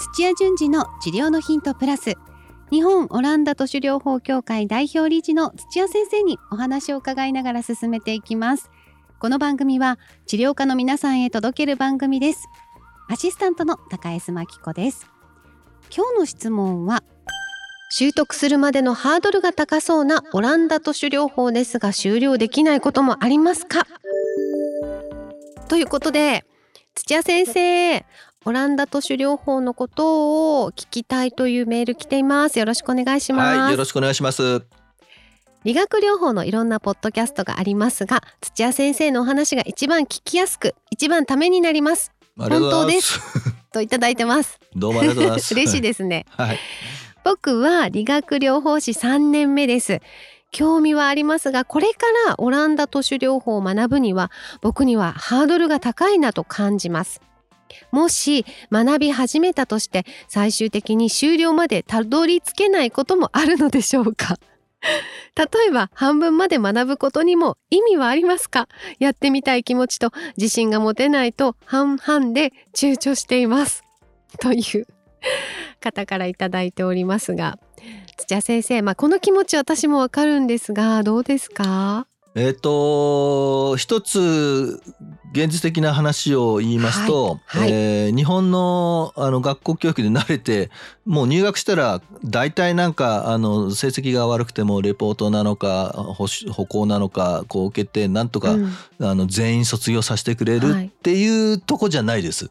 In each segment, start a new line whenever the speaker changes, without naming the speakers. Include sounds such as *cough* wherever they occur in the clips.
土屋順次の治療のヒントプラス。日本オランダ都市療法協会代表理事の土屋先生にお話を伺いながら進めていきます。この番組は治療家の皆さんへ届ける番組です。アシスタントの高江真紀子です。今日の質問は習得するまでのハードルが高そうなオランダ都市療法ですが終了できないこともありますか？ということで土屋先生オランダ都市療法のことを聞きたいというメール来ています。よろしくお願いします、
はい、よろしくお願いします。
理学療法のいろんなポッドキャストがありますが土屋先生のお話が一番聞きやすく一番ためになります。本当です。といただいてます。
どうもありがとうございます。
嬉しいですね、
はい、
僕は理学療法士3年目です。興味はありますがこれからオランダ都市療法を学ぶには僕にはハードルが高いなと感じますもし学び始めたとして最終的に終了までたどり着けないこともあるのでしょうか？*laughs* 例えば半分まで学ぶことにも意味はありますか？やってみたい気持ちと自信が持てないと半々で躊躇しています。*laughs* という *laughs* 方からいいておりますが。土屋先生、まあ、この気持ち私もわかるんですがどうですか？
えっ、ー、と一つ現実的な話を言いますと、はい。はい、えー、日本のあの学校教育で慣れてもう入学したら大体なんかあの成績が悪くてもレポートなのか歩行なのかこう受けてなんとか、うん、あの全員卒業させてくれるっていうとこじゃないです。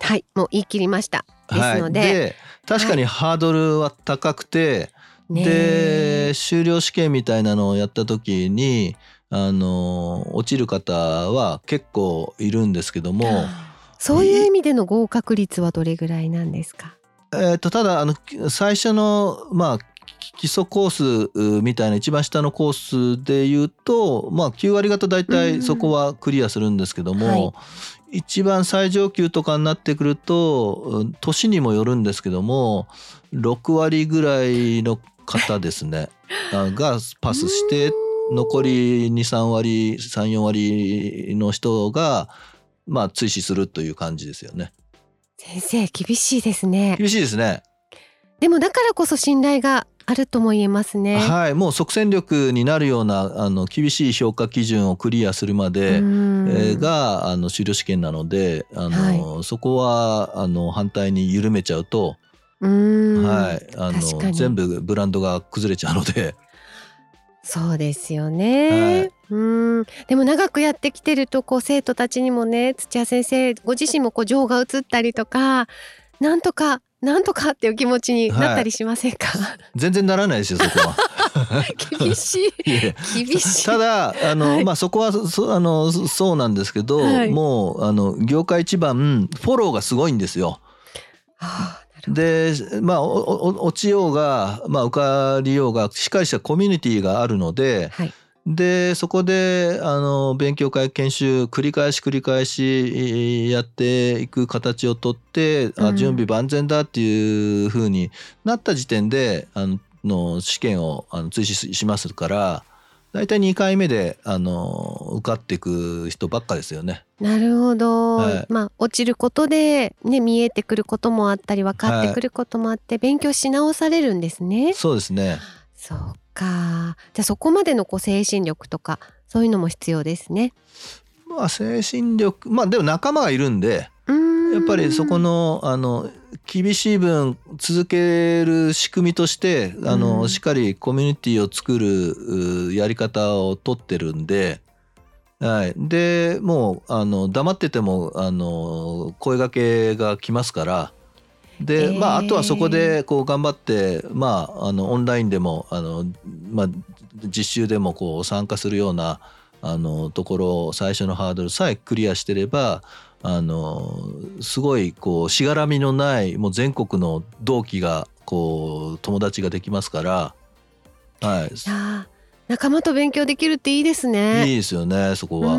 はい、もう言い切りました。ですので。
はい、で確かにハードルは高くて、で修了試験みたいなのをやった時にあの落ちる方は結構いるんですけども
そういう意味での合格率はどれぐらいなんですか？
えーと、ただあの最初の、まあ、基礎コースみたいな一番下のコースで言うと、まあ、9割方大体そこはクリアするんですけども、はい、一番最上級とかになってくると年にもよるんですけども6割ぐらいの方ですねがパスして残り23割34割の人がまあ追試するという感じですよね。
先生厳しいですね。
厳しいですね。
でもだからこそ信頼があるとも言えますね。
はい、もう即戦力になるようなあの厳しい評価基準をクリアするまで、えー、があの修了試験なので、あの、はい、そこはあの反対に緩めちゃうと、はい、あの全部ブランドが崩れちゃうので。
そうですよね、はい、うん。でも長くやってきてるとこう生徒たちにもね土屋先生ご自身もこう情が移ったりとかなんとかなんとか *laughs* っていう気持ちになったりしませんか、はい、
全然ならないですよそこは。*laughs*
厳しい。*laughs* 厳しい。
ただあの、はい、まあそこはそあのそうなんですけど、はい、もうあの業界一番フォローがすごいんですよ。はあでまあ落ちようが、まあ、受かりようがしっかりしたコミュニティがあるので、はい、でそこであの勉強会研修繰り返し繰り返しやっていく形をとって、うん、あ準備万全だっていうふうになった時点であの試験をあの追試しますから大体2回目であの受かっていく人ばっかですよね。
なるほど、はい、まあ落ちることでね見えてくることもあったり分かってくることもあって、はい、勉強し直されるんですね。
そうですね。
そうか。じゃあそこまでのこう精神力とかそういうのも必要ですね。
まあ精神力まあでも仲間がいるんで。やっぱりそこのあの厳しい分続ける仕組みとしてあの、しっかりコミュニティを作るやり方をとってるんで、はい、でもうあの黙っててもあの声がけが来ますからで、えー、まあ、あとはそこでこう頑張って、まあ、あのオンラインでもあの、まあ、実習でもこう参加するようなあのところを最初のハードルさえクリアしてればあのすごいこうしがらみのないもう全国の同期がこう友達ができますから、はい、
仲間と勉強できるっていいですね。
いいですよねそこは。あ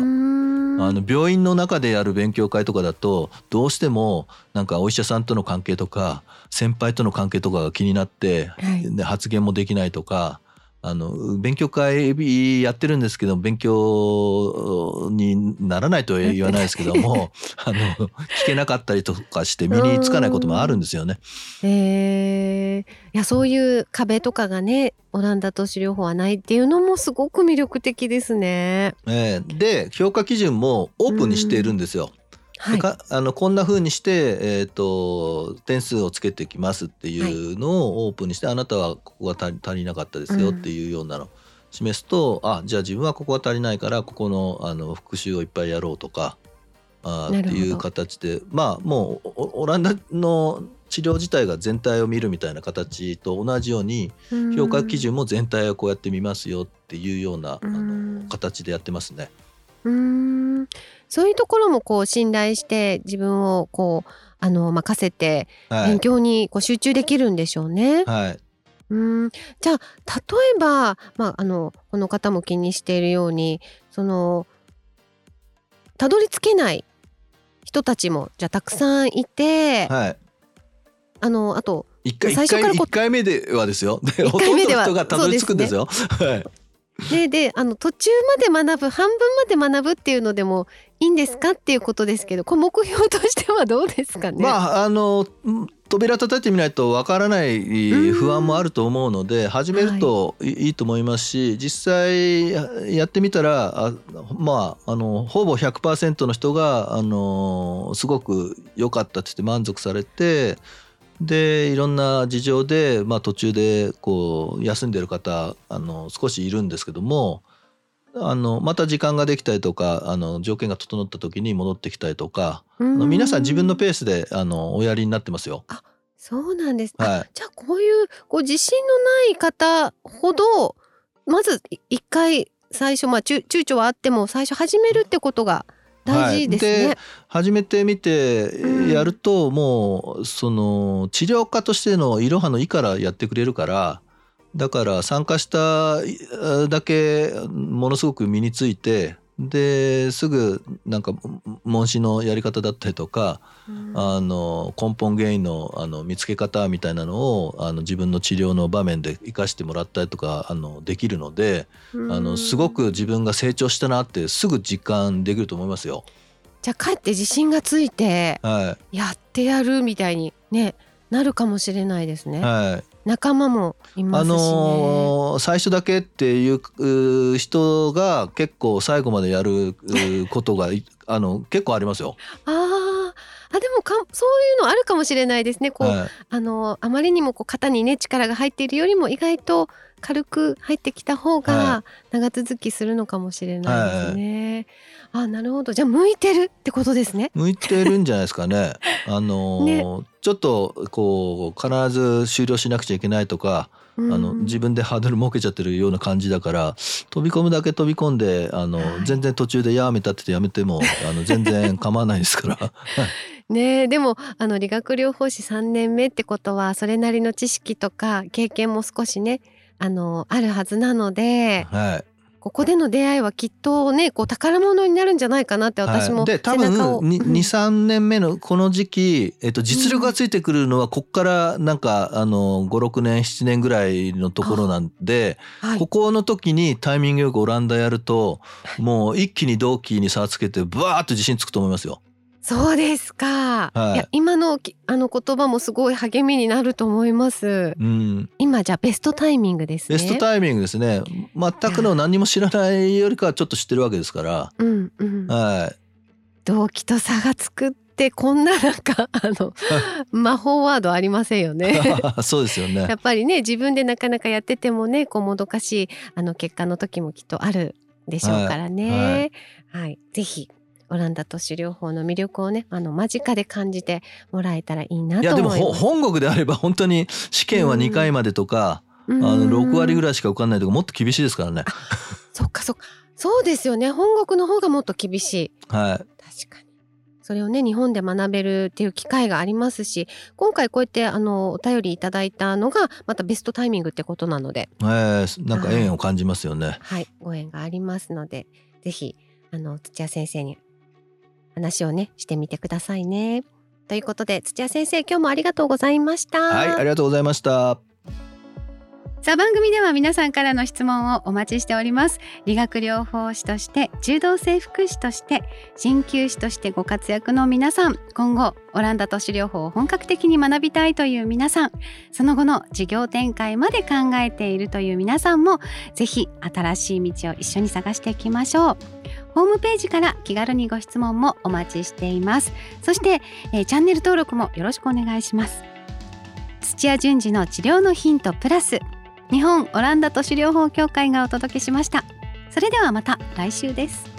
の病院の中でやる勉強会とかだとどうしてもなんかお医者さんとの関係とか先輩との関係とかが気になって、はい、発言もできないとかあの勉強会やってるんですけど勉強にならないとは言わないですけども *laughs* あの聞けなかったりとかして身につかないこともあるんですよね。
えー、いやそういう壁とかがねオランダ都市療法はないっていうのもすごく魅力的ですね。
えー、で評価基準もオープンにしているんですよ。はい、あのこんな風にして、えーと、点数をつけてきますっていうのをオープンにして、はい、あなたはここが足りなかったですよっていうようなのを示すと、うん、あじゃあ自分はここは足りないからここのあの復習をいっぱいやろうとかあっていう形でまあもうオランダの治療自体が全体を見るみたいな形と同じように評価基準も全体をこうやって見ますよっていうようなあの形でやってますね。
うんそういうところもこう信頼して自分をこうあの任せて勉強にこう集中できるんでしょうね。
はい、
うん。じゃあ例えば、まあ、あのこの方も気にしているようにそのたどり着けない人たちもじゃあたくさんいて、
はい、
あのあと
1回最初から1回目ではですよ。でほとんどの人がたどり着くんですよ。*laughs* はい
でであの途中まで学ぶ半分まで学ぶっていうのでもいいんですかっていうことですけどこれ目標としてはどうですかね？
まああの扉叩いてみないとわからない不安もあると思うので始めるとい。いと思いますし、はい、実際やってみたらあまああのほぼ100%の人があのすごく良かったって言って満足されてでいろんな事情で、まあ、途中でこう休んでる方あの少しいるんですけどもあのまた時間ができたりとかあの条件が整った時に戻ってきたりとか皆さん自分のペースであのおやりになってますよ。
あそうなんです、はい、じゃあこういうこう自信のない方ほどまず一回最初まあ躊躇はあっても最初始めるってことが大事ですね、はい、
始めてみてやると、もうその治療家としてのいろはの意からやってくれるからだから参加しただけものすごく身についてですぐなんか問診のやり方だったりとか、うん、あの根本原因のあの見つけ方みたいなのをあの自分の治療の場面で生かしてもらったりとかあのできるので、うん、あのすごく自分が成長したなってすぐ実感できると思いますよ。
じゃあ帰って自信がついてやってやるみたいにねなるかもしれないですね。
はい、
仲間もいますし、ね、あの
ー、最初だけっていう人が結構最後までやることがあの結構ありますよ。
ああでもかそういうのあるかもしれないですね。こう、はい、あのあまりにもこう肩にね力が入っているよりも意外と軽く入ってきた方が長続きするのかもしれないですね。はいあなるほど。じゃあ向いてるってことですね。
向いてるんじゃないですかね。*laughs* あのーね、ちょっとこう必ず終了しなくちゃいけないとか、あの自分でハードル設けちゃってるような感じだから飛び込むだけ飛び込んであの、はい、全然途中でやめたってやめてもあの全然構わないですから。*laughs*
ねでもあの理学療法士3年目ってことはそれなりの知識とか経験も少しねあのあるはずなので、
はい、
ここでの出会いはきっとねこう宝物になるんじゃないかなって私も、はい、
で多分23年目のこの時期、えっと、実力がついてくるのはここからなんかあの56年7年ぐらいのところなんで、はい、ここの時にタイミングよくオランダやるともう一気に同期に差つけてブワーッと自信つくと思いますよ。
そうですか。はい、いや今のあの言葉もすごい励みになると思います。
うん、
今じゃベストタイミングですね。
ベストタイミングですね。全くの何も知らないよりかはちょっと知ってるわけですから。
うんうん、
はい。
動機と差がつくってこんななんか *laughs* あの *laughs* 魔法ワードありませんよね *laughs*
そうですよね。
やっぱりね自分でなかなかやっててもねこうもどかしいあの結果の時もきっとあるでしょうからね。はい、はい、ぜひオランダ都市療法の魅力をねあの間近で感じてもらえたらいいなと思います。いやでも
本国であれば本当に試験は2回までとか、うん、あの6割ぐらいしか受かんないとかもっと厳しいですからね。
そっかそっか。そうですよね。本国の方がもっと厳しい。
はい、確
かに。それをね日本で学べるっていう機会がありますし今回こうやってあのお便りいただいたのがまたベストタイミングってことなので、
えー、なんか縁を感じますよね、はい、
はい、ご縁がありますのでぜひあの土屋先生に話をねしてみてくださいね。ということで土屋先生今日もありがとうございました。
はいありがとうございました。
さあ番組では皆さんからの質問をお待ちしております理学療法士として柔道整復師として鍼灸師としてご活躍の皆さん今後オランダ都市療法を本格的に学びたいという皆さんその後の事業展開まで考えているという皆さんもぜひ新しい道を一緒に探していきましょうホームページから気軽にご質問もお待ちしています。そして、えー、チャンネル登録もよろしくお願いします。土屋順次の治療のヒントプラス日本オランダ都市療法協会がお届けしました。それではまた来週です。